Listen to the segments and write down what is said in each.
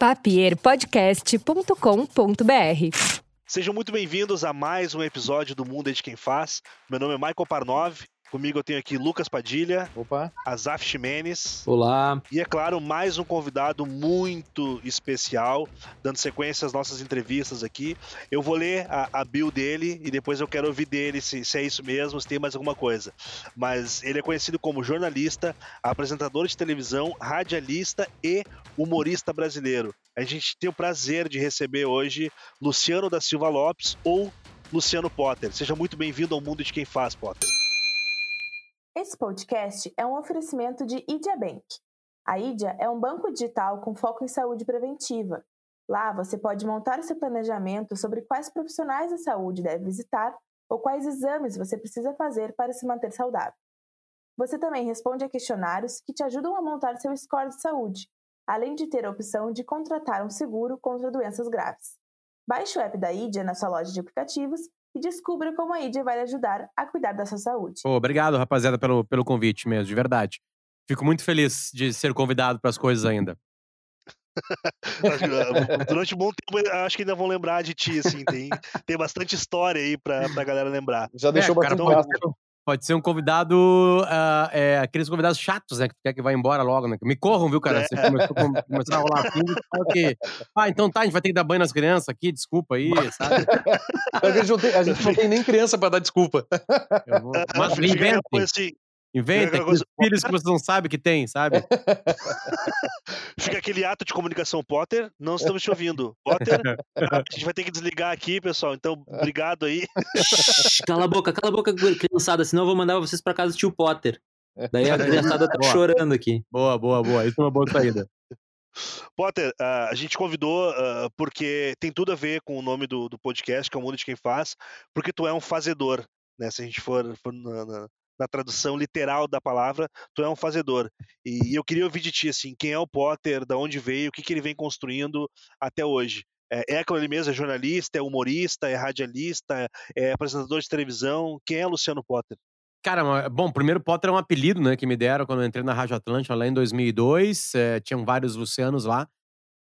papierpodcast.com.br Sejam muito bem-vindos a mais um episódio do Mundo é de Quem Faz. Meu nome é Michael Parnov. Comigo eu tenho aqui Lucas Padilha, Opa. Azaf Ximenes Olá. e, é claro, mais um convidado muito especial, dando sequência às nossas entrevistas aqui. Eu vou ler a, a bio dele e depois eu quero ouvir dele se, se é isso mesmo, se tem mais alguma coisa. Mas ele é conhecido como jornalista, apresentador de televisão, radialista e humorista brasileiro. A gente tem o prazer de receber hoje Luciano da Silva Lopes ou Luciano Potter. Seja muito bem-vindo ao mundo de quem faz, Potter. Esse podcast é um oferecimento de Idia Bank. A Idia é um banco digital com foco em saúde preventiva. Lá você pode montar seu planejamento sobre quais profissionais da saúde deve visitar ou quais exames você precisa fazer para se manter saudável. Você também responde a questionários que te ajudam a montar seu score de saúde, além de ter a opção de contratar um seguro contra doenças graves. Baixe o app da Idia na sua loja de aplicativos e descubra como a Idia vai lhe ajudar a cuidar da sua saúde. Pô, obrigado, rapaziada, pelo, pelo convite mesmo, de verdade. Fico muito feliz de ser convidado para as coisas ainda. Durante um bom tempo, acho que ainda vão lembrar de ti, assim. Tem, tem bastante história aí pra, pra galera lembrar. Já deixou é, bastante pode, ser, pode ser um convidado, uh, é, aqueles convidados chatos, né? Que tu quer que vá embora logo, né? Me corram, viu, cara? Você é. começou, começou a rolar assim, que, ah, então tá, a gente vai ter que dar banho nas crianças aqui, desculpa aí, sabe? a, gente não tem, a gente não tem nem criança pra dar desculpa. Vou, mas inventa. Assim, Inventa aqueles filhos que você não sabe que tem, sabe? Fica aquele ato de comunicação, Potter, não estamos te ouvindo. Potter, a gente vai ter que desligar aqui, pessoal, então obrigado aí. cala a boca, cala a boca, criançada, senão eu vou mandar vocês para casa do tio Potter. Daí a criançada tá boa. chorando aqui. Boa, boa, boa. Isso é uma boa saída. Potter, uh, a gente convidou uh, porque tem tudo a ver com o nome do, do podcast, que é o Mundo de Quem Faz, porque tu é um fazedor, né? Se a gente for, for na, na, na tradução literal da palavra, tu é um fazedor. E, eu queria ouvir de ti, assim, quem é o Potter, da onde veio, o que, que ele vem construindo até hoje. É, é aquilo ali mesmo, é jornalista, é humorista, é radialista, é apresentador de televisão. Quem é Luciano Potter? Cara, bom, primeiro Potter é um apelido, né, que me deram quando eu entrei na Rádio Atlântica lá em 2002. É, tinham vários Lucianos lá.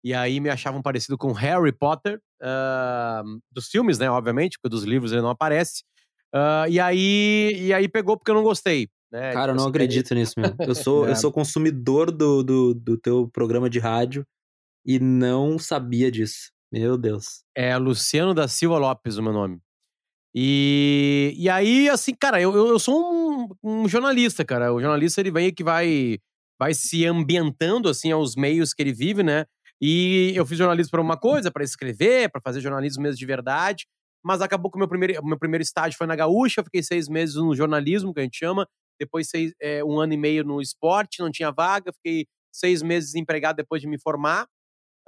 E aí me achavam parecido com Harry Potter, uh, dos filmes, né, obviamente, porque dos livros ele não aparece. Uh, e, aí, e aí pegou porque eu não gostei. Né? Cara, eu não acredito nisso, meu. Eu sou, é. eu sou consumidor do, do, do teu programa de rádio e não sabia disso. Meu Deus. É Luciano da Silva Lopes, o meu nome. E, e aí, assim, cara, eu, eu, sou um, um jornalista, cara. O jornalista, ele vem que vai, vai se ambientando, assim, aos meios que ele vive, né? E eu fiz jornalismo para uma coisa, para escrever, para fazer jornalismo mesmo de verdade mas acabou que o meu primeiro, meu primeiro estágio foi na Gaúcha, fiquei seis meses no jornalismo, que a gente chama, depois seis, é, um ano e meio no esporte, não tinha vaga, fiquei seis meses desempregado depois de me formar,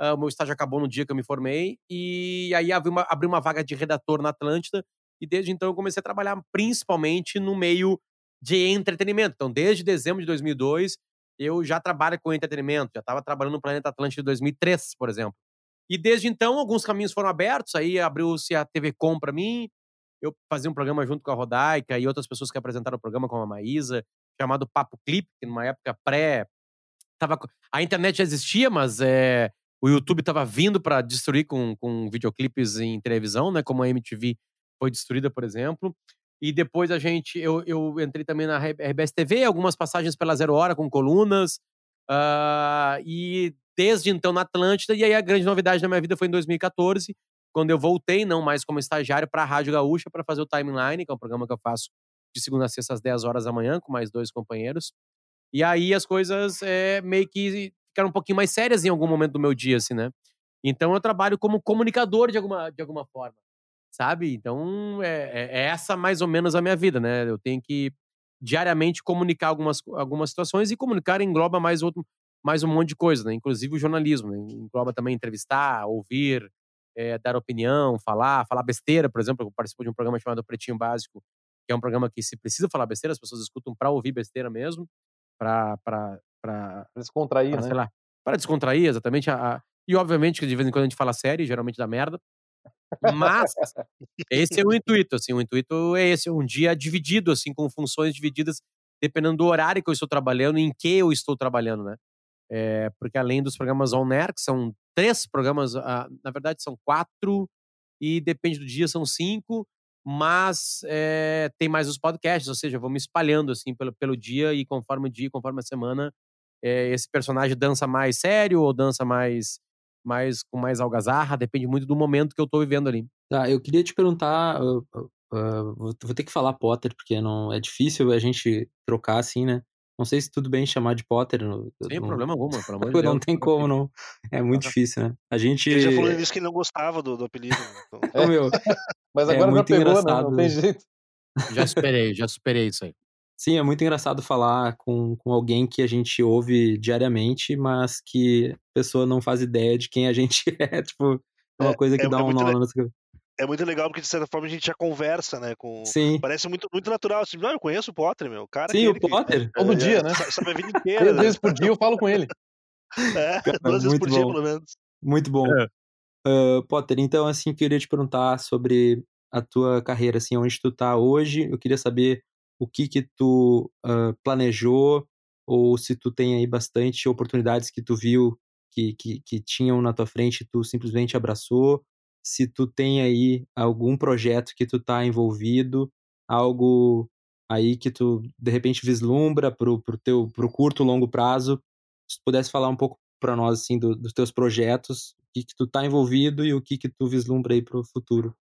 uh, o meu estágio acabou no dia que eu me formei, e aí abri uma, abri uma vaga de redator na Atlântida, e desde então eu comecei a trabalhar principalmente no meio de entretenimento. Então, desde dezembro de 2002, eu já trabalho com entretenimento, já estava trabalhando no Planeta Atlântida em 2003, por exemplo. E desde então, alguns caminhos foram abertos, aí abriu-se a TV Com para mim, eu fazia um programa junto com a Rodaica e outras pessoas que apresentaram o programa, como a Maísa, chamado Papo Clipe, que numa época pré... Tava... A internet já existia, mas é... o YouTube estava vindo para destruir com, com videoclipes em televisão, né? Como a MTV foi destruída, por exemplo. E depois a gente, eu, eu entrei também na RBS TV, algumas passagens pela Zero Hora com colunas. Uh, e desde então na Atlântida. E aí a grande novidade da minha vida foi em 2014, quando eu voltei, não mais como estagiário, para a Rádio Gaúcha para fazer o Timeline, que é um programa que eu faço de segunda a sexta às 10 horas da manhã, com mais dois companheiros. E aí as coisas é, meio que ficaram um pouquinho mais sérias em algum momento do meu dia, assim, né? Então eu trabalho como comunicador de alguma, de alguma forma, sabe? Então é, é, é essa mais ou menos a minha vida, né? Eu tenho que diariamente comunicar algumas, algumas situações e comunicar engloba mais outro, mais um monte de coisa, né? Inclusive o jornalismo, né? Engloba também entrevistar, ouvir, é, dar opinião, falar, falar besteira, por exemplo, eu participo de um programa chamado Pretinho Básico, que é um programa que se precisa falar besteira, as pessoas escutam para ouvir besteira mesmo, para para para descontrair, pra, né? sei lá, para descontrair exatamente a, a, e obviamente que de vez em quando a gente fala série, geralmente dá merda. Mas esse é o intuito, assim, o intuito é esse, um dia dividido assim com funções divididas dependendo do horário que eu estou trabalhando e em que eu estou trabalhando, né? É, porque além dos programas on air, que são três programas, ah, na verdade são quatro, e depende do dia, são cinco, mas é, tem mais os podcasts, ou seja, eu vou me espalhando assim pelo, pelo dia e conforme o dia, conforme a semana, é, esse personagem dança mais sério ou dança mais, mais com mais algazarra, depende muito do momento que eu tô vivendo ali. Tá, eu queria te perguntar, uh, uh, vou ter que falar Potter, porque não é difícil a gente trocar assim, né? Não sei se tudo bem chamar de Potter. No, Sem no... problema algum, pelo amor de Deus. não tem como, não. É muito difícil, né? A gente. Ele já falou nisso que ele não gostava do, do apelido. Então... Ô, meu, Mas agora é já pegou, engraçado. né? Não tem jeito. Já superei, já superei isso aí. Sim, é muito engraçado falar com, com alguém que a gente ouve diariamente, mas que a pessoa não faz ideia de quem a gente é. Tipo, é uma coisa que é, dá é um muito nó na nossa cabeça. É muito legal porque, de certa forma, a gente já conversa, né? Com... Sim. Parece muito, muito natural. Assim, não, eu conheço o Potter, meu. Cara, Sim, o aquele que- Potter. Todo é, dia, é, né? sa- Sabe a vida inteira. Três né? vezes por dia eu falo com ele. É, Cara, duas vezes muito por dia, bom. pelo menos. Muito bom. É. Ah, Potter, então, assim, queria te perguntar sobre a tua carreira, assim, onde tu tá hoje. Eu queria saber o que que tu ah, planejou, ou se tu tem aí bastante oportunidades que tu viu que, que, que tinham na tua frente e tu simplesmente abraçou. Se tu tem aí algum projeto que tu tá envolvido, algo aí que tu, de repente, vislumbra pro, pro teu pro curto, longo prazo. Se tu pudesse falar um pouco para nós, assim, do- dos teus projetos, o que que tu tá envolvido e o que que tu vislumbra aí pro futuro.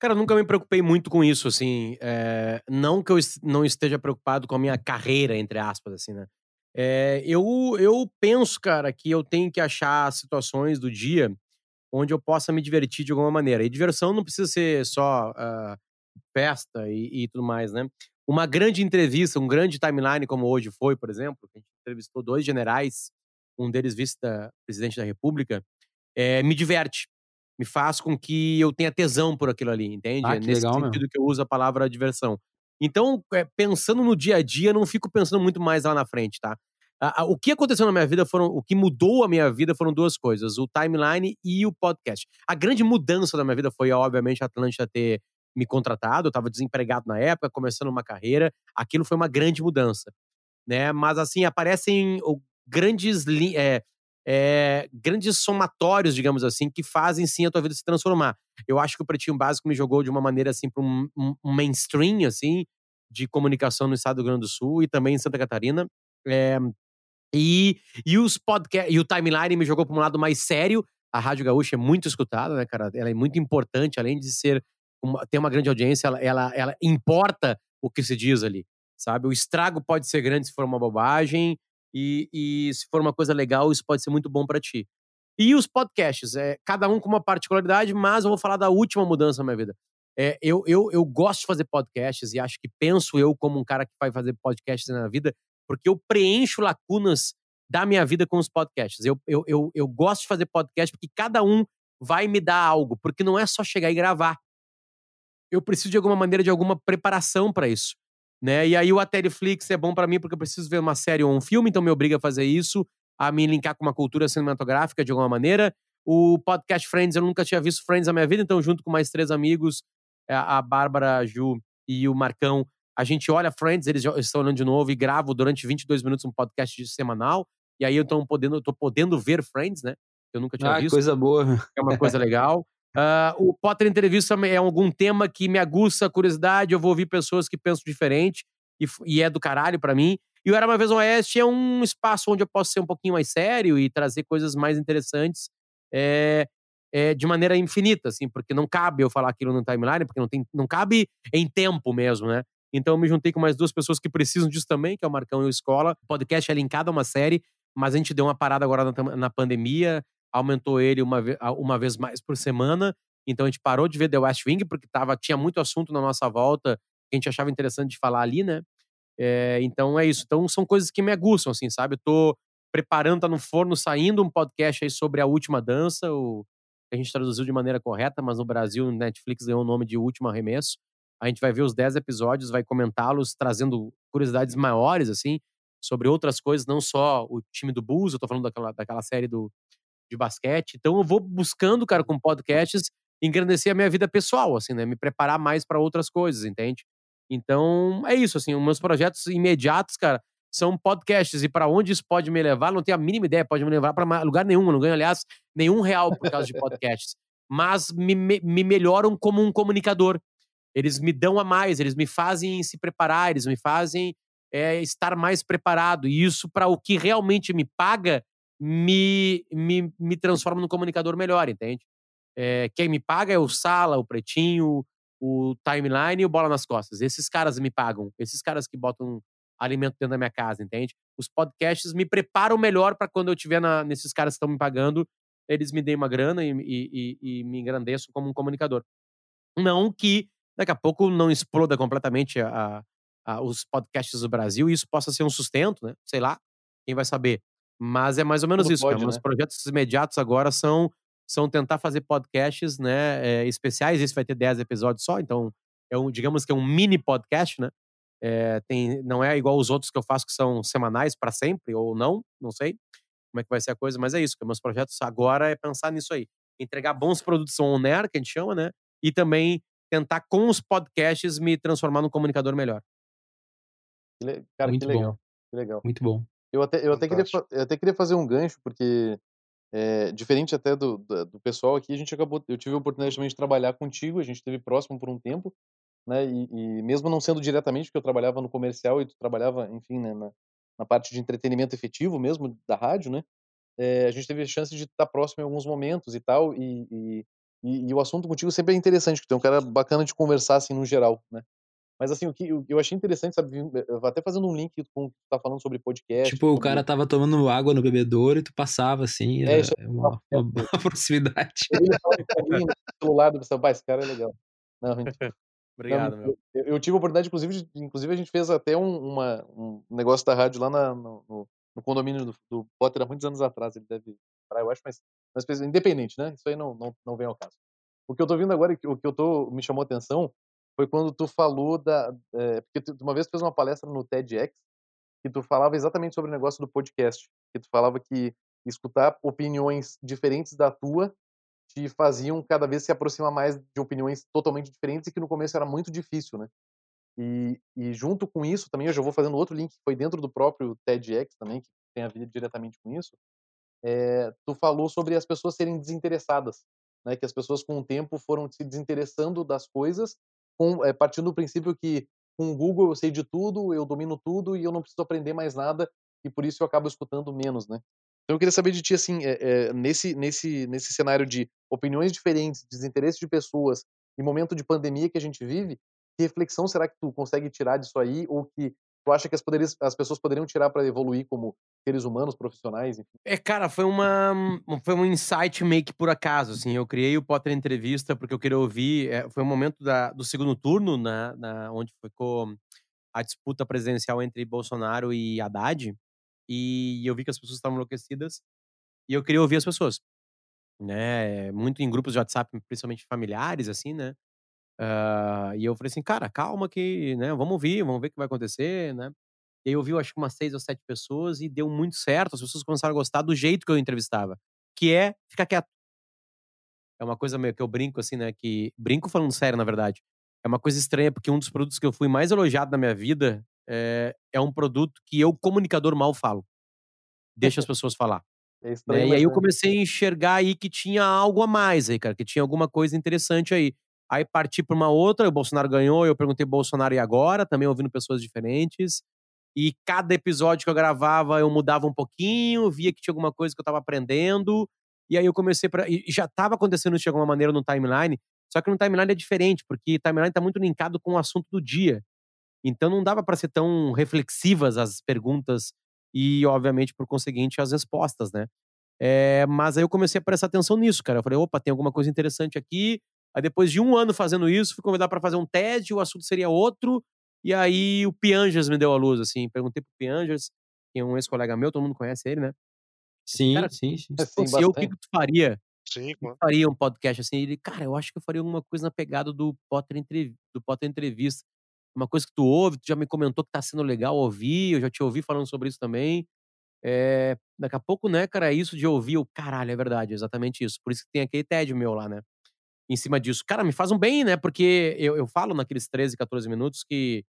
Cara, nunca me preocupei muito com isso, assim. é, não que eu não esteja preocupado com a minha carreira, entre aspas, assim, né? É, eu, eu penso, cara, que eu tenho que achar situações do dia onde eu possa me divertir de alguma maneira. E diversão não precisa ser só ah, festa e, e tudo mais, né? Uma grande entrevista, um grande timeline como hoje foi, por exemplo, que a gente entrevistou dois generais, um deles vice-presidente da República, é, me diverte. Me faz com que eu tenha tesão por aquilo ali, entende? Ah, é nesse legal, meu. sentido que eu uso a palavra diversão. Então, é, pensando no dia a dia, eu não fico pensando muito mais lá na frente, tá? A- a- o que aconteceu na minha vida foram. O que mudou a minha vida foram duas coisas: o timeline e o podcast. A grande mudança da minha vida foi, obviamente, a Atlântida ter me contratado. Eu estava desempregado na época, começando uma carreira. Aquilo foi uma grande mudança. Né? Mas, assim, aparecem grandes, é, é, grandes somatórios, digamos assim, que fazem sim a tua vida se transformar. Eu acho que o Pretinho Básico me jogou de uma maneira assim para um, um- um mainstream assim de comunicação no estado do Rio Grande do Sul e também em Santa Catarina. É, e, e os podcast e o timeline me jogou para um lado mais sério. A Rádio Gaúcha é muito escutada, né, cara? Ela é muito importante, além de ser uma, ter uma grande audiência, ela, ela, ela importa o que se diz ali, sabe? O estrago pode ser grande se for uma bobagem e, e se for uma coisa legal, isso pode ser muito bom para ti. E os podcasts, é, cada um com uma particularidade, mas eu vou falar da última mudança na minha vida. É, eu, eu, eu gosto de fazer podcasts e acho que penso eu como um cara que vai fazer podcasts na vida, porque eu preencho lacunas da minha vida com os podcasts. Eu, eu, eu, eu gosto de fazer podcast porque cada um vai me dar algo, porque não é só chegar e gravar. Eu preciso de alguma maneira de alguma preparação para isso. Né? E aí o Ateliflix é bom para mim porque eu preciso ver uma série ou um filme, então me obriga a fazer isso, a me linkar com uma cultura cinematográfica de alguma maneira. O podcast Friends, eu nunca tinha visto Friends na minha vida, então junto com mais três amigos, a a Bárbara, a Ju e o Marcão, a gente olha Friends, eles estão olhando de novo e gravo durante 22 minutos um podcast de semanal. E aí eu tô podendo, eu tô podendo ver Friends, né? Eu nunca tinha Ah, visto coisa boa. é uma coisa legal. Ah, o Potter Entrevista é algum tema que me aguça a curiosidade, eu vou ouvir pessoas que pensam diferente e, e é do caralho pra mim. E o Era Uma Vez no Oeste é um espaço onde eu posso ser um pouquinho mais sério e trazer coisas mais interessantes é, é, de maneira infinita, assim, porque não cabe eu falar aquilo no timeline, porque não, tem, não cabe em tempo mesmo, né? Então eu me juntei com mais duas pessoas que precisam disso também, que é o Marcão e o Escola. O podcast é linkado a uma série, mas a gente deu uma parada agora na, na pandemia, aumentou ele uma, uma vez mais por semana. Então a gente parou de ver The West Wing, porque tava, tinha muito assunto na nossa volta que a gente achava interessante de falar ali, né? É, então é isso. Então são coisas que me aguçam, assim, sabe? Eu tô, preparando, tá no forno, saindo um podcast aí sobre a última dança, o que a gente traduziu de maneira correta, mas no Brasil, Netflix ganhou o nome de Último Arremesso. A gente vai ver os 10 episódios, vai comentá-los, trazendo curiosidades maiores, assim, sobre outras coisas, não só o time do Bulls, eu tô falando daquela, daquela série do, de basquete. Então eu vou buscando, cara, com podcasts, engrandecer a minha vida pessoal, assim, né? Me preparar mais para outras coisas, entende? Então, é isso, assim, os meus projetos imediatos, cara, são podcasts. E para onde isso pode me levar, não tenho a mínima ideia, pode me levar para lugar nenhum. Eu não ganho, aliás, nenhum real por causa de podcasts. Mas me, me, me melhoram como um comunicador. Eles me dão a mais, eles me fazem se preparar, eles me fazem é, estar mais preparado. E isso, para o que realmente me paga, me, me, me transforma num comunicador melhor, entende? É, quem me paga é o Sala, o Pretinho, o Timeline e o Bola nas Costas. Esses caras me pagam. Esses caras que botam alimento dentro da minha casa, entende? Os podcasts me preparam melhor para quando eu estiver nesses caras que estão me pagando, eles me deem uma grana e, e, e, e, me engrandeçam como um comunicador. Não que daqui a pouco não exploda completamente a, a, os podcasts do Brasil e isso possa ser um sustento, né? Sei lá, quem vai saber. Mas é mais ou menos isso. pode, né? projetos imediatos agora são, são tentar fazer podcasts né, é, especiais. Esse vai ter 10 episódios só, então é um, digamos que é um mini podcast, né? É, tem, não é igual os outros que eu faço que são semanais para sempre, ou não, não sei como é que vai ser a coisa, mas é isso, que meus projetos agora é pensar nisso aí. Entregar bons produtos on air, que a gente chama, né? E também tentar, com os podcasts, me transformar num comunicador melhor. Cara, Muito que legal. bom. Que legal. Muito bom. Eu até, eu, até queria, eu até queria fazer um gancho, porque é, diferente até do, do, do pessoal aqui, a gente acabou. Eu tive a oportunidade também de trabalhar contigo, a gente esteve próximo por um tempo, né? E, e mesmo não sendo diretamente, porque eu trabalhava no comercial e tu trabalhava, enfim, né, na, na parte de entretenimento efetivo mesmo da rádio, né? é, a gente teve a chance de estar próximo em alguns momentos e tal, e, e, e- e o assunto contigo sempre é interessante, porque tu é um cara bacana de conversar, assim, no geral, né? Mas, assim, o que eu achei interessante, sabe, vou até fazendo um link com o que tu tá falando sobre podcast. Tipo, o cara tava tomando água no bebedouro e tu passava assim, É, era isso uma, uma boa proximidade. Ele celular do "Pá, esse cara é legal. Não, mentira. Obrigado, meu. Eu, eu tive a oportunidade, inclusive, de, inclusive a gente fez até um, uma, um negócio da rádio lá na- no, no- no condomínio do, do Potter há muitos anos atrás. Ele deve parar, eu acho, mas, mas independente, né? Isso aí não, não, não vem ao caso. O que eu tô vendo agora, o que eu tô, me chamou a atenção, foi quando tu falou da. é, porque tu, uma vez tu fez uma palestra no TEDx que tu falava exatamente sobre o negócio do podcast. Que tu falava que escutar opiniões diferentes da tua te faziam cada vez se aproximar mais de opiniões totalmente diferentes e que no começo era muito difícil, né? E, e junto com isso também, eu já vou fazendo outro link que foi dentro do próprio TEDx também, que tem a ver diretamente com isso. É, tu falou sobre as pessoas serem desinteressadas, né? Que as pessoas com o tempo foram se desinteressando das coisas, com, é, partindo do princípio que com o Google eu sei de tudo, eu domino tudo e eu não preciso aprender mais nada e por isso eu acabo escutando menos, né? Então eu queria saber de ti assim, é, nesse nesse nesse cenário de opiniões diferentes, desinteresse de pessoas e momento de pandemia que a gente vive, que reflexão será que tu consegue tirar disso aí ou que tu acha que as, as pessoas poderiam tirar para evoluir como seres humanos, profissionais, enfim? É, cara, foi uma um- foi um insight meio que por acaso, assim. Eu criei o Potter Entrevista porque eu queria ouvir. é, foi um momento da, do segundo turno, na, na, onde ficou a disputa presidencial entre Bolsonaro e Haddad. E eu vi que as pessoas estavam enlouquecidas e eu queria ouvir as pessoas, né? Muito em grupos de WhatsApp, principalmente familiares, assim, né? Ah, e eu falei assim, cara, calma que, né? Vamos ouvir, vamos ver o que vai acontecer, né? E aí eu vi, acho que umas seis ou sete pessoas e deu muito certo. As pessoas começaram a gostar do jeito que eu entrevistava, que é ficar quieto. É uma coisa meio que eu brinco assim, né? Que brinco falando sério, na verdade. É uma coisa estranha porque um dos produtos que eu fui mais elogiado na minha vida é, é um produto que eu, comunicador, mal falo. Deixa as pessoas falar. É né? estranho, E mas aí eu é. comecei a enxergar aí que tinha algo a mais aí, cara, que tinha alguma coisa interessante aí. Aí parti para uma outra, o Bolsonaro ganhou, eu perguntei Bolsonaro e agora, também ouvindo pessoas diferentes. E cada episódio que eu gravava, eu mudava um pouquinho, via que tinha alguma coisa que eu tava aprendendo. E aí eu comecei para e já tava acontecendo isso de alguma maneira no timeline, só que no timeline é diferente, porque timeline tá muito linkado com o assunto do dia. Então não dava para ser tão reflexivas as perguntas e, obviamente, por conseguinte, as respostas, né? É, mas aí eu comecei a prestar atenção nisso, cara. Eu falei, opa, tem alguma coisa interessante aqui. Aí depois de um ano fazendo isso, fui convidado para fazer um TED, o assunto seria outro. E aí o Piangers me deu a luz, assim. Perguntei pro Piangers, que é um ex-colega meu, todo mundo conhece ele, né? Sim, Cara, sim, sim. Se Sim, fosse eu, o que, que tu faria? Sim, Eu claro. faria um podcast assim. Ele, cara, eu acho que eu faria alguma coisa na pegada do Potter, Entrev- do Potter Entrevista. Uma coisa que tu ouve, tu já me comentou que tá sendo legal ouvir, eu já te ouvi falando sobre isso também. É, daqui a pouco, né, cara, isso de ouvir, o caralho, é verdade, é exatamente isso. Por isso que tem aquele TED meu lá, né? Em cima disso. Cara, me faz um bem, né? Porque eu, eu falo naqueles 13, 14 minutos que,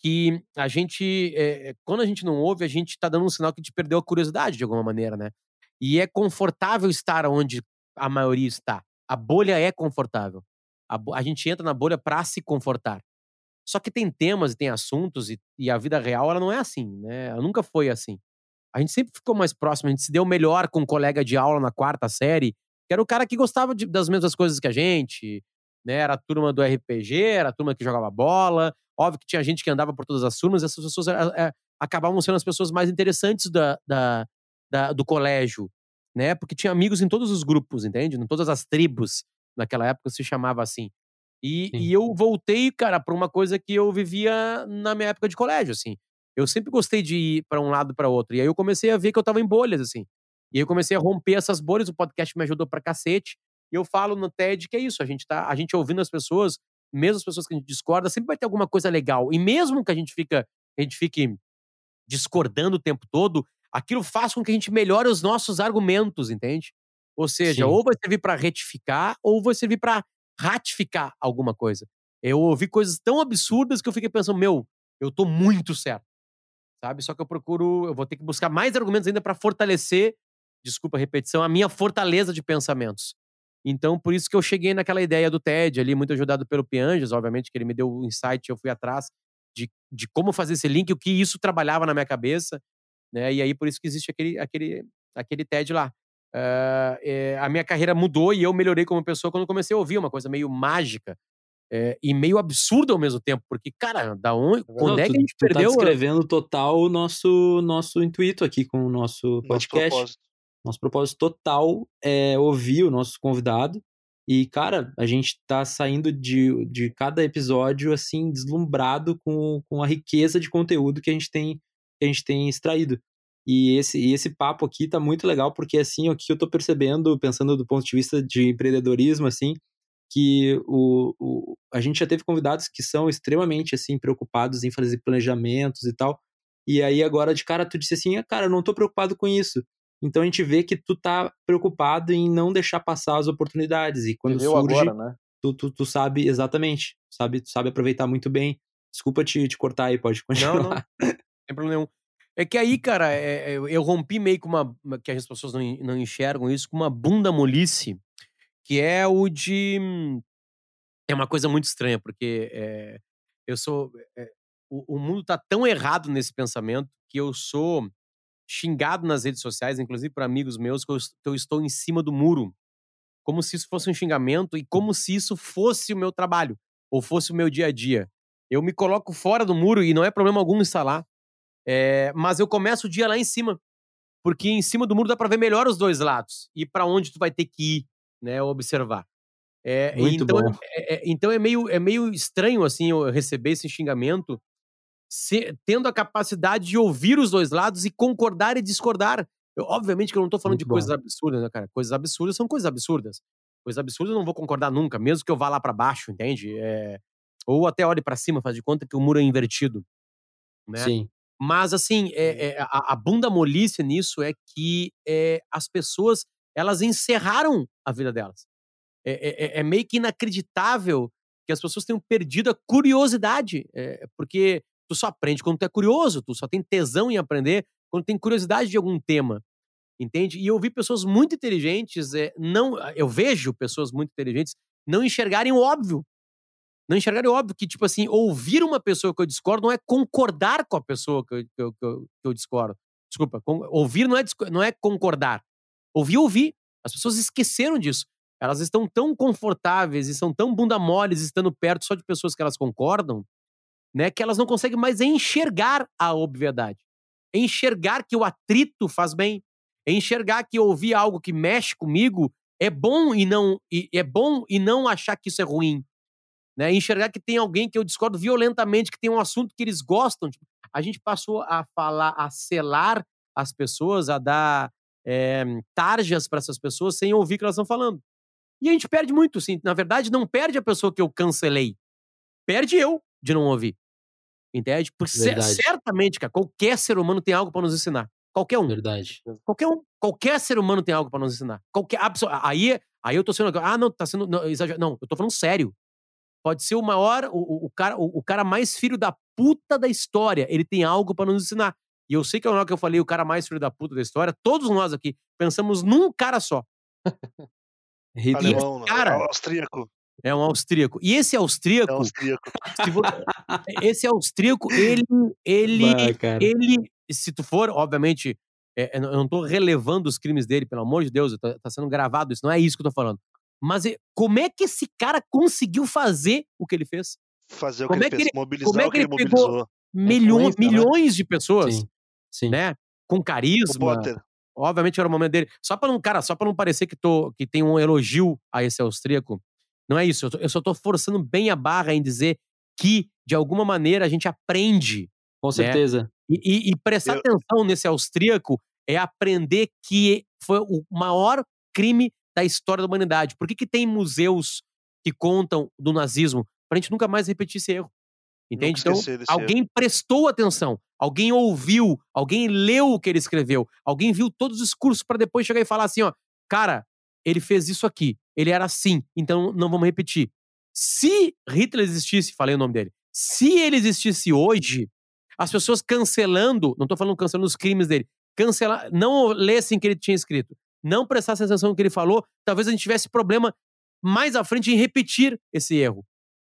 que a gente, é, quando a gente não ouve, a gente tá dando um sinal que te perdeu a curiosidade de alguma maneira, né? E é confortável estar onde a maioria está. A bolha é confortável. A, a gente entra na bolha pra se confortar. Só que tem temas e tem assuntos e, e a vida real ela não é assim, né? Ela nunca foi assim. A gente sempre ficou mais próximo, a gente se deu melhor com um colega de aula na quarta série, que era o cara que gostava de- das mesmas coisas que a gente, né? Era a turma do RPG, era a turma que jogava bola. Óbvio que tinha gente que andava por todas as turmas, essas pessoas eh, eh, acabavam sendo as pessoas mais interessantes da, da- da- do colégio, né? Porque tinha amigos em todos os grupos, entende? Em todas as tribos, naquela época se chamava assim. E, e eu voltei, cara, pra uma coisa que eu vivia na minha época de colégio, assim. Eu sempre gostei de ir pra um lado e pra outro. E aí eu comecei a ver que eu tava em bolhas, assim. E aí eu comecei a romper essas bolhas, o podcast me ajudou pra cacete. E eu falo no TED que é isso, a gente tá, a gente ouvindo as pessoas, mesmo as pessoas que a gente discorda, sempre vai ter alguma coisa legal. E mesmo que a gente fica, a gente fique discordando o tempo todo, aquilo faz com que a gente melhore os nossos argumentos, entende? Ou seja, Sim. ou vai servir pra retificar ou vai servir pra ratificar alguma coisa. Eu ouvi coisas tão absurdas que eu fiquei pensando, meu, eu tô muito certo. Sabe? Só que eu procuro, eu vou ter que buscar mais argumentos ainda pra fortalecer, desculpa a repetição, a minha fortaleza de pensamentos. Então, por isso que eu cheguei naquela ideia do TED ali, muito ajudado pelo Pianges, obviamente, que ele me deu o insight, eu fui atrás de, de como fazer esse link, o que isso trabalhava na minha cabeça, né? E aí, por isso que existe aquele, aquele, aquele TED lá. Ah, é, a minha carreira mudou e eu melhorei como pessoa quando comecei a ouvir uma coisa meio mágica é, e meio absurda ao mesmo tempo, porque, cara, da onde, Não, quando é tu, que a gente tu tá perdeu? a- descrevendo total o nosso, nosso intuito aqui com o nosso Nosso podcast. propósito. Nosso propósito total é ouvir o nosso convidado. E, cara, a gente tá saindo de, de cada episódio, assim, deslumbrado com, com a riqueza de conteúdo que a gente tem, que a gente tem extraído. E esse, e esse papo aqui tá muito legal, porque, assim, o que eu tô percebendo, pensando do ponto de vista de empreendedorismo, assim, que o, o, a gente já teve convidados que são extremamente, assim, preocupados em fazer planejamentos e tal. E aí, agora, de cara, tu disse assim, ah, cara, não tô preocupado com isso. Então a gente vê que tu tá preocupado em não deixar passar as oportunidades. E quando Viveu surge, agora, né? tu, tu, tu sabe exatamente, sabe, tu sabe aproveitar muito bem. Desculpa te, te cortar aí, pode continuar. Não, não. Sem problema nenhum. É que aí, cara, é- é- eu, rompi meio com uma. que as pessoas não, não enxergam isso, com uma bunda molice, que é o de. É uma coisa muito estranha, porque é, eu sou. é, o, o mundo tá tão errado nesse pensamento que eu sou xingado nas redes sociais, inclusive por amigos meus, que eu, estou em cima do muro. Como se isso fosse um xingamento e como se isso fosse o meu trabalho, ou fosse o meu dia a dia. Eu me coloco fora do muro e não é problema algum estar lá. É, mas eu começo o dia lá em cima. Porque em cima do muro dá pra ver melhor os dois lados. E pra onde tu vai ter que ir, né? Observar. É, Muito então, bom. é- é- então é meio, é meio estranho, assim, eu receber esse xingamento se- tendo a capacidade de ouvir os dois lados e concordar e discordar. Eu, obviamente que eu não tô falando Muito de coisas bom. absurdas, né, cara? Coisas absurdas são coisas absurdas. Coisas absurdas eu não vou concordar nunca, mesmo que eu vá lá pra baixo, entende? É, ou até olhe pra cima, faz de conta que o muro é invertido. Né? Sim. Mas, assim, é- é, a, a bunda molice nisso é que é, as pessoas, elas encerraram a vida delas. É, é- é meio que inacreditável que as pessoas tenham perdido a curiosidade. porque tu só aprende quando tu é curioso, tu só tem tesão em aprender quando tem curiosidade de algum tema. Entende? E eu vi pessoas muito inteligentes, é, não, eu vejo pessoas muito inteligentes não enxergarem o óbvio. Não enxergarem o óbvio que, tipo assim, ouvir uma pessoa que eu discordo não é concordar com a pessoa que eu, que eu, que eu- que eu discordo. Desculpa, con- ouvir não é, não é concordar. Ouvir, ouvir. As pessoas esqueceram disso. Elas estão tão confortáveis e são tão bunda moles estando perto só de pessoas que elas concordam, né, que elas não conseguem mais enxergar a obviedade. Enxergar que o atrito faz bem. Enxergar que ouvir algo que mexe comigo é bom e não e é bom e não achar que isso é ruim né? Enxergar que tem alguém que eu discordo violentamente, que tem um assunto que eles gostam. Tipo, a gente passou a falar, a selar as pessoas, a dar, é, tarjas para essas pessoas sem ouvir o que elas estão falando. E a gente perde muito, assim. Na verdade, não perde a pessoa que eu cancelei. Perde eu de não ouvir. Entende? Porque Verdade. certamente, cara, qualquer ser humano tem algo para nos ensinar. Qualquer um. Verdade. Qualquer um. Qualquer ser humano tem algo para nos ensinar. Qualquer. abso- Aí, aí eu tô sendo. Ah, não, tá sendo. Não, exager- não, eu tô falando sério. Pode ser o maior, o, o- o cara, o, o cara mais filho da puta da história. Ele tem algo para nos ensinar. E eu sei que na hora que eu falei o cara mais filho da puta da história, todos nós aqui pensamos num cara só. Alemão, cara- austríaco. É um austríaco. E esse austríaco, É austríaco. se vo- esse austríaco, ele, ele, Bah, ele, se tu for, obviamente, é, eu não- eu não tô relevando os crimes dele, pelo amor de Deus, tá, tá sendo gravado isso, não é isso que eu tô falando. Mas como é que esse cara conseguiu fazer o que ele fez? Fazer o Como que é ele que fez, ele- mobilizar como é o que ele ele pegou-. Milhões, né? milhões de pessoas, Sim. Sim. né? Com carisma. Obviamente era o momento dele. Só pra não, cara, só para não parecer que, tô, que tem um elogio a esse austríaco, não é isso. Eu, tô- eu só tô forçando bem a barra em dizer que, de alguma maneira, a gente aprende Com certeza. E, e- e prestar Eu- atenção nesse austríaco é aprender que foi o maior crime da história da humanidade. Por que, que tem museus que contam do nazismo? Pra gente nunca mais repetir esse erro. Entende? Então, alguém prestou atenção, alguém ouviu, alguém leu o que ele escreveu, alguém viu todos os discursos para depois chegar e falar assim: ó, cara, ele fez isso aqui, ele era assim, então não vamos repetir. Se Hitler existisse, falei o nome dele, se ele existisse hoje, as pessoas cancelando, não tô falando cancelando os crimes dele, cancelar, não lessem o que ele tinha escrito, não prestassem atenção no que ele falou, talvez a gente tivesse problema mais à frente em repetir esse erro.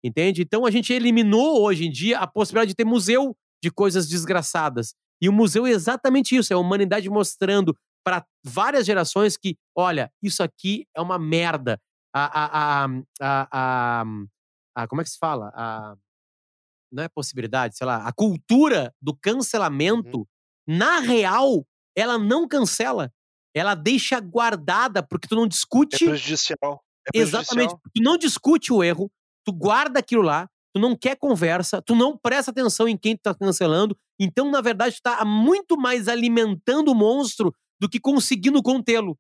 Entende? Então a gente eliminou hoje em dia a possibilidade de ter museu de coisas desgraçadas. E o museu é exatamente isso, é a humanidade mostrando para várias gerações que, olha, isso aqui é uma merda. A, a, a, a, como é que se fala? A, não é possibilidade, sei lá, a cultura do cancelamento, na real, ela não cancela. Ela deixa guardada, porque tu não É discute. prejudicial. É Exatamente. prejudicial. Tu não discute o erro, tu guarda aquilo lá, tu não quer conversa, tu não presta atenção em quem tu tá cancelando. Então, na verdade, tu tá muito mais alimentando o monstro do que conseguindo contê-lo.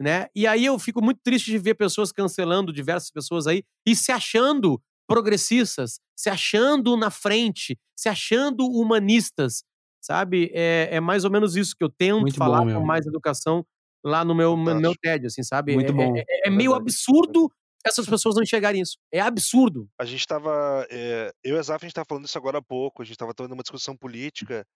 Né? E aí eu fico muito triste de ver pessoas cancelando diversas pessoas aí e se achando progressistas, se achando na frente, se achando humanistas, sabe? É, é mais ou menos isso que eu tento Muito falar bom, com mais educação lá no meu, meu. TED, assim, sabe? Muito É- bom. É, é- é É meio absurdo essas pessoas não enxergarem isso. É absurdo. A gente tava. é, eu e a Zaf, a gente tava falando isso agora há pouco. A gente tava tendo uma discussão política.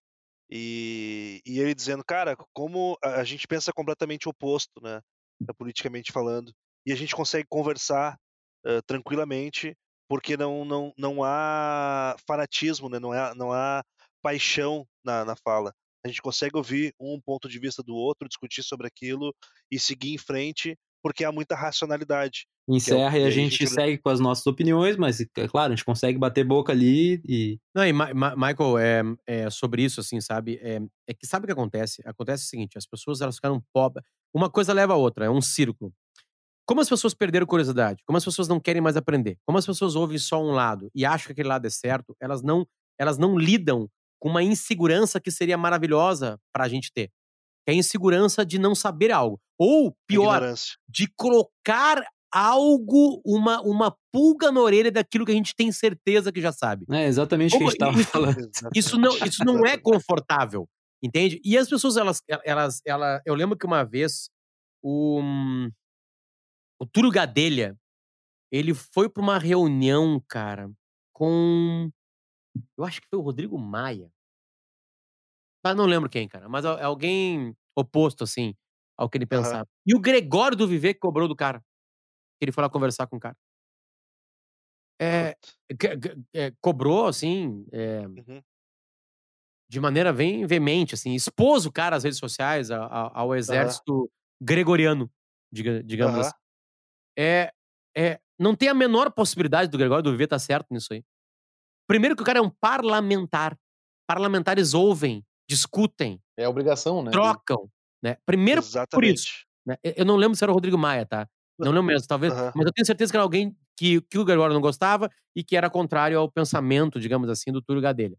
E, e ele dizendo, cara, como a, gente pensa completamente oposto, né? eh, Politicamente falando. E a gente consegue conversar eh, tranquilamente, porque não, não, não há fanatismo, né? Não há, não há paixão na, na fala. A gente consegue ouvir um ponto de vista do outro, discutir sobre aquilo e seguir em frente, porque há muita racionalidade. Encerra e e a gente gente- segue com as nossas opiniões, mas, é claro, a gente consegue bater boca ali e. Não, e Ma- Ma- Michael, é, é sobre isso, assim, sabe? É, é que sabe o que acontece? Acontece o seguinte: as pessoas elas ficaram pobres. Uma coisa leva a outra, é um círculo. Como as pessoas perderam curiosidade, como as pessoas não querem mais aprender, como as pessoas ouvem só um lado e acham que aquele lado é certo, elas não, elas não lidam com uma insegurança que seria maravilhosa para a gente ter. Que é a insegurança de não saber algo. Ou, pior, de colocar algo, uma, uma pulga na orelha daquilo que a gente tem certeza que já sabe. É exatamente o que a gente Como- tava isso- falando. Isso não, isso não é confortável, entende? E as pessoas, elas, elas, ela, eu lembro que uma vez o, o Túlio Gadelha, ele foi para uma reunião, cara, com, eu acho que foi o Rodrigo Maia. Ah, não lembro quem, cara, mas é alguém oposto, assim, ao que ele pensava. E o Gregório do Viver que cobrou do cara. Que ele foi lá conversar com o cara. É, é, cobrou, assim, é, Uhum. de maneira bem veemente, assim, expôs o cara às redes sociais, a- a- ao exército gregoriano, diga- digamos Aham. assim. É, é, não tem a menor possibilidade do Gregório do Viver estar certo nisso aí. Primeiro que o cara é um parlamentar. Parlamentares ouvem, discutem, É obrigação, né? trocam, né? Primeiro por isso. Exatamente. né? Eu não lembro se era o Rodrigo Maia, tá? Não lembro mesmo, talvez. Aham. Mas eu tenho certeza que era alguém que, que o Gregório não gostava e que era contrário ao pensamento, digamos assim, do Túlio Gadelha.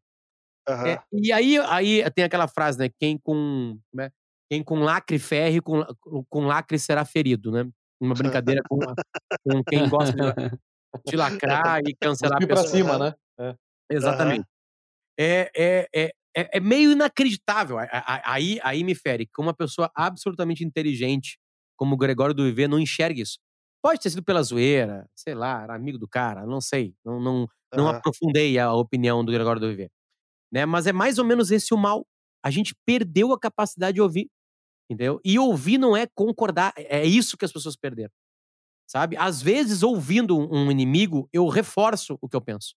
Aham. É, e aí, aí tem aquela frase, né? Quem com. como é? quem com lacre ferre, com, com lacre será ferido, né? Uma brincadeira com, com quem gosta de, de lacrar e cancelar a Cuspir pra pessoa. cima, né? É. Exatamente. É, é, é, é, é meio inacreditável. Aí, aí me fere que uma pessoa absolutamente inteligente, como o Gregório do Viver, não enxerga isso. Pode ter sido pela zoeira, sei lá, era amigo do cara, não sei. Não, não, não aprofundei a opinião do Gregório do Viver. Né? Mas é mais ou menos esse o mal. A gente perdeu a capacidade de ouvir. Entendeu? E ouvir não é concordar. É isso que as pessoas perderam. Sabe? Às vezes, ouvindo um inimigo, eu reforço o que eu penso.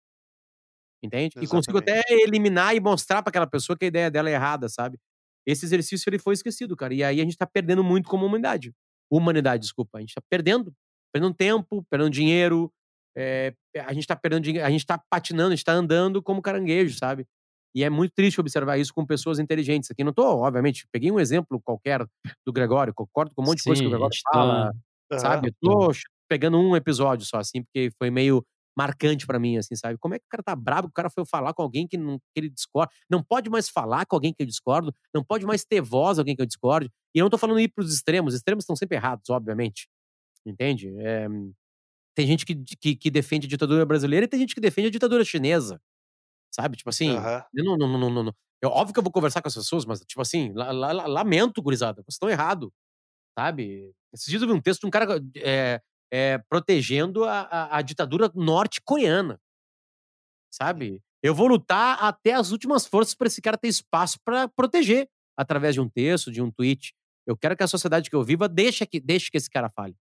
Entende? E consigo até eliminar e mostrar pra aquela pessoa que a ideia dela é errada, sabe? Esse exercício ele foi esquecido, cara. E aí a gente tá perdendo muito como humanidade. Humanidade, desculpa. A gente tá perdendo. Perdendo tempo, perdendo dinheiro. é, a gente tá perdendo dinheiro. A gente tá patinando, a gente tá andando como caranguejo, sabe? E é muito triste observar isso com pessoas inteligentes. Aqui não tô, obviamente, peguei um exemplo qualquer do Gregório, concordo com um monte de coisa que o Gregório tá- fala, Aham. sabe? Eu tô pegando um episódio só, assim, porque foi meio marcante pra mim, assim, sabe? Como é que o cara tá bravo o cara foi falar com alguém que, não, que ele discorda? Não pode mais falar com alguém que eu discordo, não pode mais ter voz alguém que eu discorde. E eu não tô falando ir pros extremos, os extremos estão sempre errados, obviamente. Entende? É, tem gente que, que, que defende a ditadura brasileira e tem gente que defende a ditadura chinesa. Sabe? Tipo assim, Aham. eu não, não, não, não, não. Eu, óbvio que eu vou conversar com as pessoas, mas, tipo assim, la- la- la- lamento, gurizada, vocês estão errados. Sabe? Esses dias eu vi um texto de um cara é, é, protegendo a, a, a ditadura norte-coreana. Sabe? Eu vou lutar até as últimas forças para esse cara ter espaço para proteger através de um texto, de um tweet. Eu quero que a sociedade que eu viva deixe que, deixe que esse cara fale.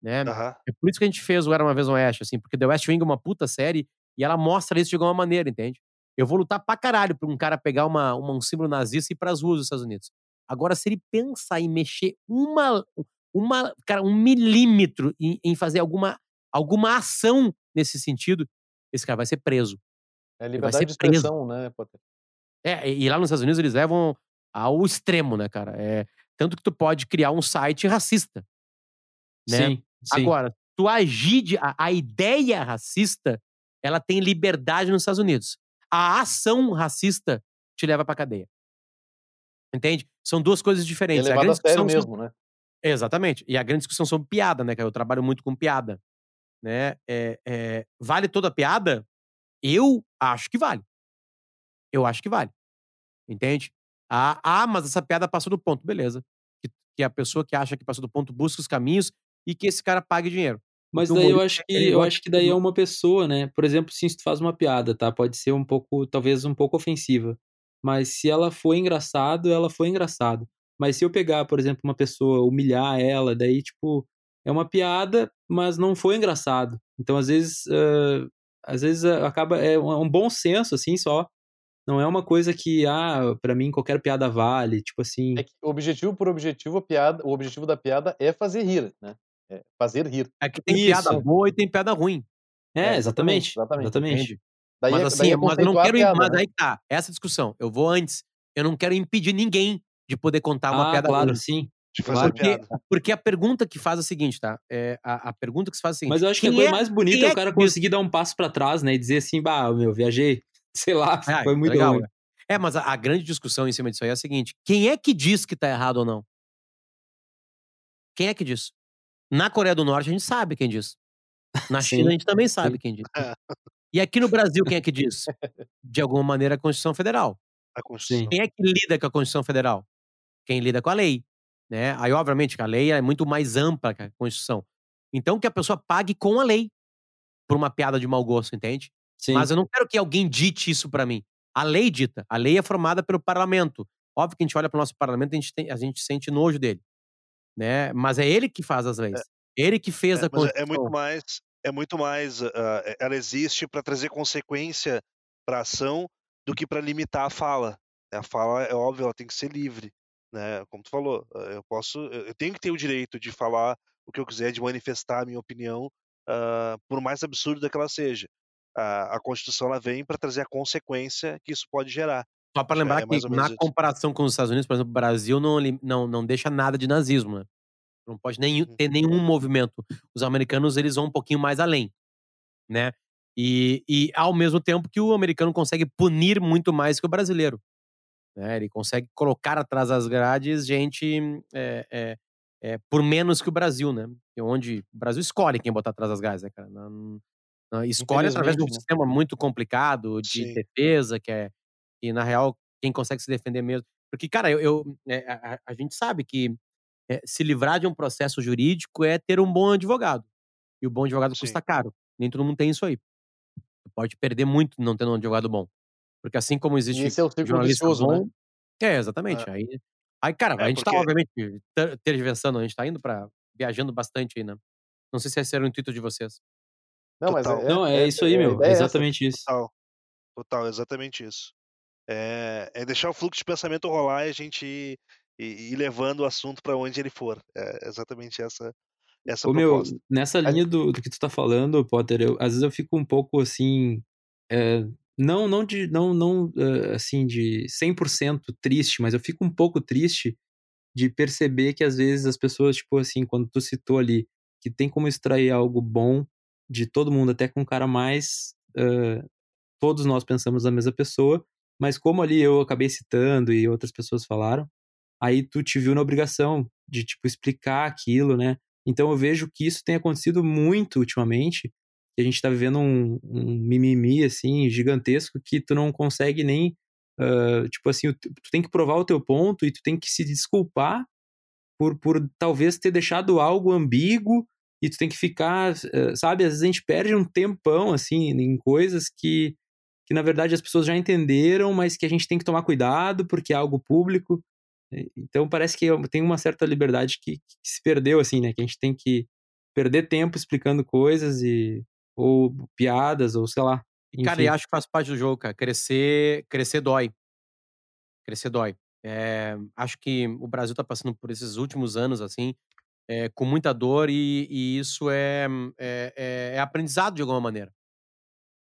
Né? Aham. É por isso que a gente fez o Era Uma Vez no Oeste, assim, porque The West Wing é uma puta série e ela mostra isso de alguma maneira, entende? Eu vou lutar pra caralho pra um cara pegar uma, uma- um símbolo nazista e ir pras ruas dos Estados Unidos. Agora, se ele pensar em mexer uma, uma cara, um milímetro em, em fazer alguma, alguma ação nesse sentido, esse cara vai ser preso. É liberdade de expressão, né, Potter? É, e lá nos Estados Unidos eles levam ao extremo, né, cara? É, tanto que tu pode criar um site racista. Né? Sim, sim. Agora, tu agir de, a, a ideia racista, ela tem liberdade nos Estados Unidos. A ação racista te leva pra cadeia. Entende? São duas coisas É diferentes. A levado a grande sério discussão mesmo, né? Exatamente. E a grande discussão sobre piada, né? Que eu trabalho muito com piada. Né? É, é, vale toda a piada? Eu acho que vale. Eu acho que vale. Entende? Ah, ah, mas essa piada passou do ponto. Beleza. Que, que a pessoa que acha que passou do ponto busca os caminhos e que esse cara pague dinheiro. Mas daí eu acho que eu acho que daí é uma pessoa, né? Por exemplo, se tu faz uma piada, tá? Pode ser um pouco, talvez um pouco ofensiva. Mas se ela foi engraçado, ela foi engraçado. Mas se eu pegar, por exemplo, uma pessoa, humilhar ela, daí, tipo, é uma piada, mas não foi engraçado. Então, às vezes, ah, às vezes ah, acaba, é um, é um bom senso, assim, só. Não é uma coisa que, ah, pra mim qualquer piada vale, tipo assim. É que objetivo por objetivo, a piada, o objetivo da piada é fazer rir, né? É fazer rir. É que tem Isso. piada boa e tem piada ruim. É, É, exatamente, exatamente. exatamente. Mas é- assim, daí é mas eu não quero. piada, mas né? aí tá. Essa discussão. Eu vou antes. Eu não quero impedir ninguém de poder contar uma Ah, piada claro, ruim. sim. De fazer Claro Porque, piada. porque a pergunta que faz é a seguinte, tá? É, a, a pergunta que se faz é a seguinte. Mas eu acho que a quem coisa é- mais bonita é é o cara que diz- conseguir dar um passo pra trás, né? E dizer assim, bah, meu, viajei. Sei lá, Ah, foi muito legal, ruim. né? É, mas a, a grande discussão em cima disso aí é a seguinte: quem é que diz que tá errado ou não? Quem é que diz? Na Coreia do Norte a gente sabe quem diz. Na Sim, China a gente também sabe sim. quem diz. E aqui no Brasil quem é que diz? De alguma maneira a Constituição Federal. A Constituição. Quem é que lida com a Constituição Federal? Quem lida com a lei. Né? Aí, obviamente, que a lei é muito mais ampla que a Constituição. Então, que a pessoa pague com a lei por uma piada de mau gosto, entende? Sim. Mas eu não quero que alguém dite isso pra mim. A lei dita. A lei é formada pelo parlamento. Óbvio que a gente olha pro nosso parlamento e a gente, tem- a gente sente nojo dele. Né? Mas é ele que faz as leis. Ele que fez É, a mas é- Constituição. é muito mais, é muito mais, é- ela existe para trazer consequência para ação do que para limitar a fala. A fala é óbvio, ela tem que ser livre, né? Como tu falou, ah, eu posso, eu tenho que ter o direito de falar o que eu quiser, de manifestar a minha opinião, ah, por mais absurda que ela seja. A, a Constituição ela vem para trazer a consequência que isso pode gerar. Só para É- lembrar é que, na isso. comparação com os Estados Unidos, por exemplo, o Brasil não, não, não deixa nada de nazismo, né? Não pode nem, Uhum. ter nenhum movimento. Os americanos, eles vão um pouquinho mais além, né? E, e ao mesmo tempo que o americano consegue punir muito mais que o brasileiro. Né? Ele consegue colocar atrás das grades gente é, é, é, por menos que o Brasil, né? É Onde o Brasil escolhe quem botar atrás das grades, né, cara? Não, não, escolhe através de um né? sistema muito complicado de Sim. defesa, que é e na real quem consegue se defender mesmo. Porque, cara, eu, eu- é, a, a- gente sabe que é, se livrar de um processo jurídico é ter um bom advogado. E o bom advogado Sim. custa caro. Nem todo mundo tem isso aí. Você pode perder muito não tendo um advogado bom. Porque assim como E existe esse é o círculo jornalista vicioso, bom. né? É, exatamente. Aí, aí, cara, É, a gente tá, porque- obviamente, ter- tergiversando, a gente tá indo pra. viajando bastante aí, né? Não sei se esse era o intuito de vocês. Não, mas Total. é, Não, é isso aí, a meu. é essa. Exatamente isso. Total. Total, exatamente isso. É, é deixar o fluxo de pensamento rolar e a gente ir, ir- ir levando o assunto para onde ele for. É exatamente essa, essa Ô, meu, nessa linha do, do que tu tá falando, Potter, eu, às vezes eu fico um pouco assim. é, não, não de. Não, não é, assim, de 100% triste, mas eu fico um pouco triste de perceber que às vezes as pessoas, tipo assim, quando tu citou ali, que tem como extrair algo bom de todo mundo, até com um cara mais. é, todos nós pensamos na mesma pessoa, mas como ali eu acabei citando e outras pessoas falaram, aí tu te viu na obrigação de, tipo, explicar aquilo, né? Então eu vejo que isso tem acontecido muito ultimamente, que a gente tá vivendo um, um mimimi, assim, gigantesco, que tu não consegue nem, ah, tipo assim, tu tem que provar o teu ponto e tu tem que se desculpar por, por talvez ter deixado algo ambíguo e tu tem que ficar, eh, sabe, às vezes a gente perde um tempão, assim, em coisas que, que na verdade as pessoas já entenderam, mas que a gente tem que tomar cuidado porque é algo público. E- Então parece que eu- tem uma certa liberdade que, que se perdeu, assim, né? Que a gente tem que perder tempo explicando coisas e ou piadas, ou sei lá. E, cara, e Enfim. acho que faz parte do jogo, cara. Crescer, crescer dói. Crescer dói. É, acho que o Brasil tá passando por esses últimos anos, assim, é, com muita dor, e, e isso é, é, é- é aprendizado de alguma maneira.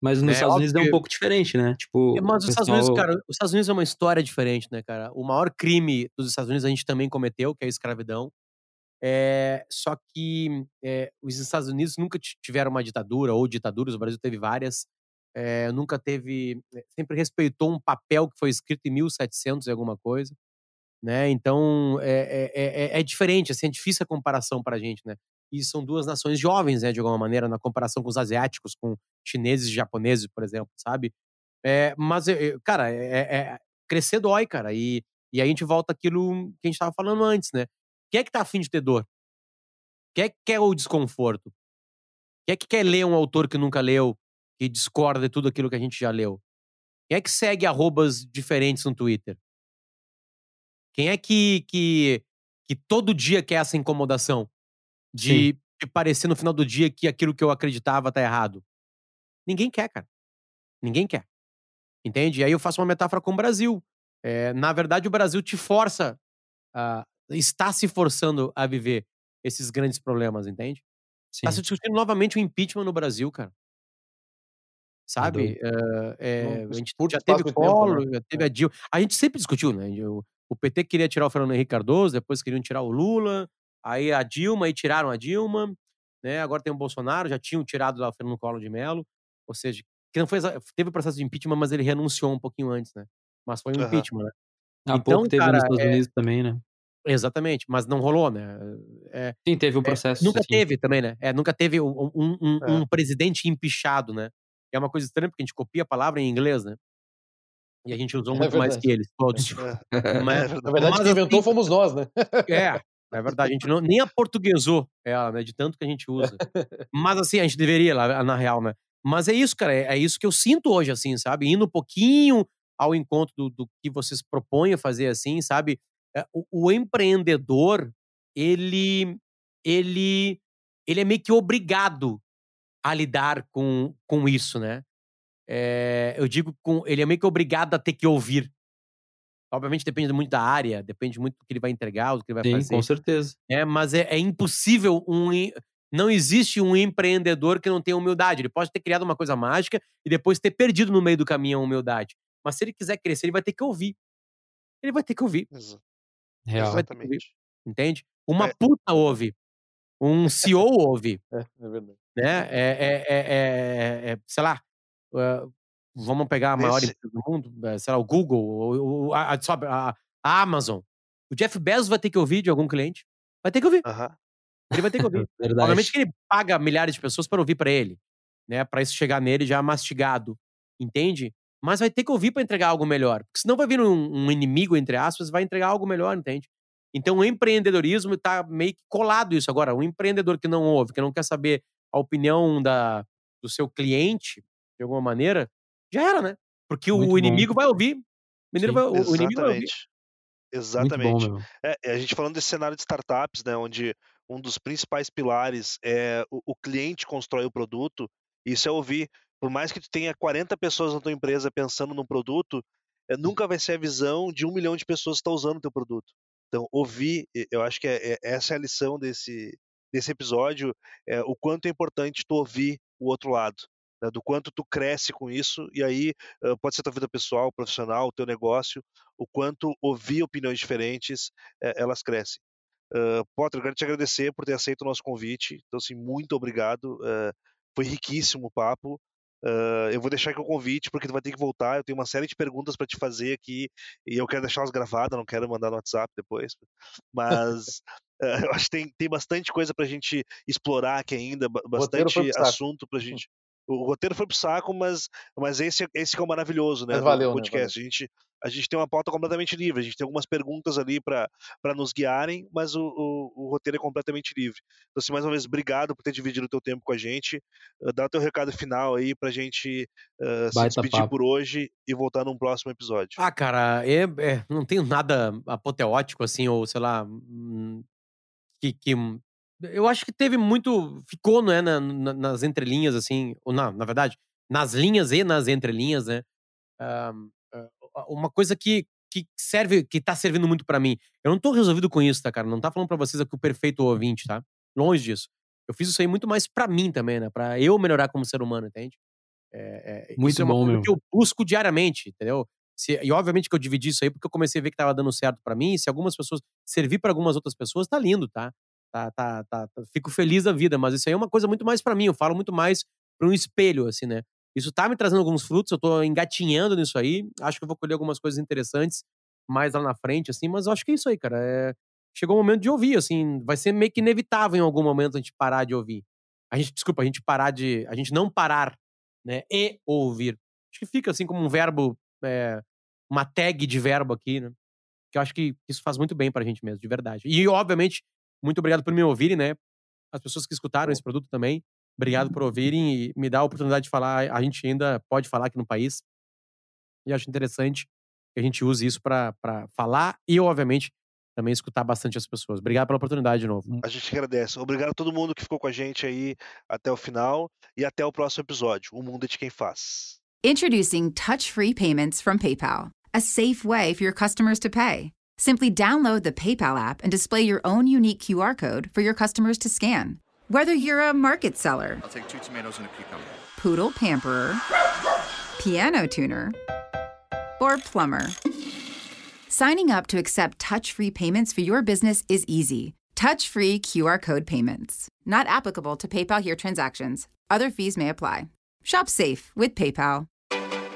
Mas nos É, Estados Unidos é um que- pouco diferente, né? Tipo, Mas os Estados Unidos, cara, os Estados Unidos é uma história diferente, né, cara? O maior crime dos Estados Unidos a gente também cometeu, que é a escravidão. É, só que é, os Estados Unidos nunca ti- tiveram uma ditadura ou ditaduras, o Brasil teve várias. é, nunca teve, sempre respeitou um papel que foi escrito em 1700 e alguma coisa, né? Então é, é, é, é diferente, assim, é difícil a comparação para a gente, né? E são duas nações jovens, né, de alguma maneira, na comparação com os asiáticos, com chineses e japoneses, por exemplo, sabe? Mas, cara, é, crescer dói, cara. E, e aí a gente volta àquilo que a gente tava falando antes, né? Quem é que tá afim de ter dor? Quem é que quer o desconforto? Quem é que quer ler um autor que nunca leu, que discorda de tudo aquilo que a gente já leu? Quem é que segue arrobas diferentes no Twitter? Quem é que, que, que todo dia quer essa incomodação? De, de parecer no final do dia que aquilo que eu acreditava tá errado? Ninguém quer, cara. Ninguém quer. Entende? E aí eu faço uma metáfora com o Brasil. É, na verdade, o Brasil te força, a, está se forçando a viver esses grandes problemas, entende? Está se discutindo novamente o impeachment no Brasil, cara. Sabe? doido. É, é, Num a gente já teve de tempo, Collor, né? já teve a Dilma. A gente sempre discutiu, né? O, o PT queria tirar o Fernando Henrique Cardoso, depois queriam tirar o Lula, aí a Dilma, aí tiraram a Dilma, né? Agora tem o Bolsonaro, já tinham tirado lá o Fernando Collor de Mello. Ou seja, que não foi, teve o processo de impeachment, mas ele renunciou um pouquinho antes, né? Mas foi um Aham. impeachment, né? Há Então, pouco teve cara, nos Estados é- Unidos também, né? Exatamente, mas não rolou, né? É, Sim, teve um é, processo. nunca assim. teve também, né? É, nunca teve um, um- É. um presidente empichado, né? É uma coisa estranha, porque a gente copia a palavra em inglês, né? E a gente usou É muito mais que eles, todos. É, Mas- é. Na verdade, Mas, quem inventou assim, fomos nós, né? É, é verdade. A gente não, nem aportuguesou ela, né? De tanto que a gente usa. Mas assim, a gente deveria, lá, na real, né? Mas é isso, cara. É, é isso que eu sinto hoje, assim, sabe? Indo um pouquinho ao encontro do, do que vocês propõem fazer, assim, sabe? É, O, o empreendedor, ele, ele, ele é meio que obrigado a lidar com, com isso, né? É, eu digo, com, ele é meio que obrigado a ter que ouvir. Obviamente depende muito da área, depende muito do que ele vai entregar, do que ele vai Sim, fazer. com certeza. É, mas é, é impossível um. Não existe um empreendedor que não tenha humildade. Ele pode ter criado uma coisa mágica e depois ter perdido no meio do caminho a humildade. Mas se ele quiser crescer, ele vai ter que ouvir. Ele vai ter que ouvir, Exa- Real. Exatamente. entende? Uma É. puta ouve. Um CEO ouve. É, é verdade. Né? É, é, é, é- é- sei lá. uh, vamos pegar a maior Esse- empresa do mundo, sei lá, o Google, o, o- a, a- a- Amazon. O Jeff Bezos vai ter que ouvir de algum cliente. Vai ter que ouvir. Aham. Ele vai ter que ouvir. Obviamente que ele paga milhares de pessoas para ouvir para ele, né? Para isso chegar nele já mastigado, entende? Mas vai ter que ouvir para entregar algo melhor. Porque senão vai vir um, um inimigo, entre aspas, vai entregar algo melhor, entende? Então o empreendedorismo tá meio que colado isso. Agora, um empreendedor que não ouve, que não quer saber a opinião da, do seu cliente, de alguma maneira, já era, né? Porque Muito o bom. inimigo vai ouvir. O, Sim. vai- o- inimigo vai ouvir. Exatamente. Bom. É, é, a gente falando desse cenário de startups, né, onde um dos principais pilares é o, o cliente constrói o produto, isso é ouvir. Por mais que tu tenha 40 pessoas na tua empresa pensando no produto, é, nunca vai ser a visão de um milhão de pessoas que estão usando o teu produto. Então, ouvir, eu acho que é, é- essa é a lição desse, desse episódio, é o quanto é importante tu ouvir o outro lado, né, do quanto tu cresce com isso, e aí eh, pode ser tua vida pessoal, profissional, teu negócio, o quanto ouvir opiniões diferentes, eh, elas crescem. Uh, Potter, eu quero te agradecer por ter aceito o nosso convite. Então, assim, muito obrigado. eh, foi riquíssimo o papo. Uh, eu vou deixar aqui o convite, porque tu vai ter que voltar. Eu tenho uma série de perguntas para te fazer aqui e eu quero deixá-las gravadas, não quero mandar no WhatsApp depois. Mas eh, eu acho que tem, tem bastante coisa para a gente explorar aqui ainda, bastante assunto para a gente. O roteiro foi pro saco, mas, mas esse, esse que é o maravilhoso, né? Mas do valeu, né? podcast. A, gente, a gente tem uma pauta completamente livre, a gente tem algumas perguntas ali para nos guiarem, mas o, o, o roteiro é completamente livre. Então, assim, mais uma vez, obrigado por ter dividido o teu tempo com a gente. Uh, dá o teu recado final aí pra gente uh, se despedir papo. por hoje e voltar num próximo episódio. Ah, cara, é, é, não tenho nada apoteótico, assim, ou sei lá. hum, Que, que. Eu acho que teve muito. Ficou, né, na- na- nas entrelinhas, assim. Ou não, na verdade, nas linhas e nas entrelinhas, né? ah, ah, uma coisa que, que serve, que tá servindo muito pra mim. Eu não tô resolvido com isso, tá, cara? Não tá falando pra vocês aqui o perfeito ouvinte, tá? Longe disso. Eu fiz isso aí muito mais pra mim também, né? Pra eu melhorar como ser humano, entende? É, é, Muito isso é uma bom, coisa meu. que eu busco diariamente, entendeu? Se- e obviamente que eu dividi isso aí porque eu comecei a ver que tava dando certo pra mim. Se algumas pessoas servir pra algumas outras pessoas, tá lindo, tá? Tá, tá, tá, tá- Fico feliz da vida, mas isso aí é uma coisa muito mais pra mim. Eu falo muito mais pra um espelho, assim, né? Isso tá me trazendo alguns frutos, eu tô engatinhando nisso aí. Acho que eu vou colher algumas coisas interessantes mais lá na frente, assim, mas acho que é isso aí, cara. É... Chegou o momento de ouvir, assim, vai ser meio que inevitável em algum momento a gente parar de ouvir. A gente, desculpa, a gente parar de. A gente não parar, né? E ouvir. Acho que fica assim como um verbo, é, uma tag de verbo aqui, né? Que eu acho que isso faz muito bem pra gente mesmo, de verdade. E, obviamente, muito obrigado por me ouvirem, né? As pessoas que escutaram esse produto também. Obrigado por ouvirem e me dar a oportunidade de falar. A gente ainda pode falar aqui no país. E acho interessante que a gente use isso pra pra falar e, obviamente, também escutar bastante as pessoas. Obrigado pela oportunidade de novo. A gente agradece. Obrigado a todo mundo que ficou com a gente aí até o final e até o próximo episódio. O mundo é de quem faz. Introducing touch free payments from PayPal, a safe way for your customers to pay. Simply download the PayPal app and display your own unique QR code for your customers to scan. Whether you're a market seller, I'll take two tomatoes and a cucumber. poodle pamperer, piano tuner, or plumber. Signing up to accept touch free payments for your business is easy. Touch free QR code payments. Not applicable to PayPal here transactions. Other fees may apply. Shop safe with PayPal.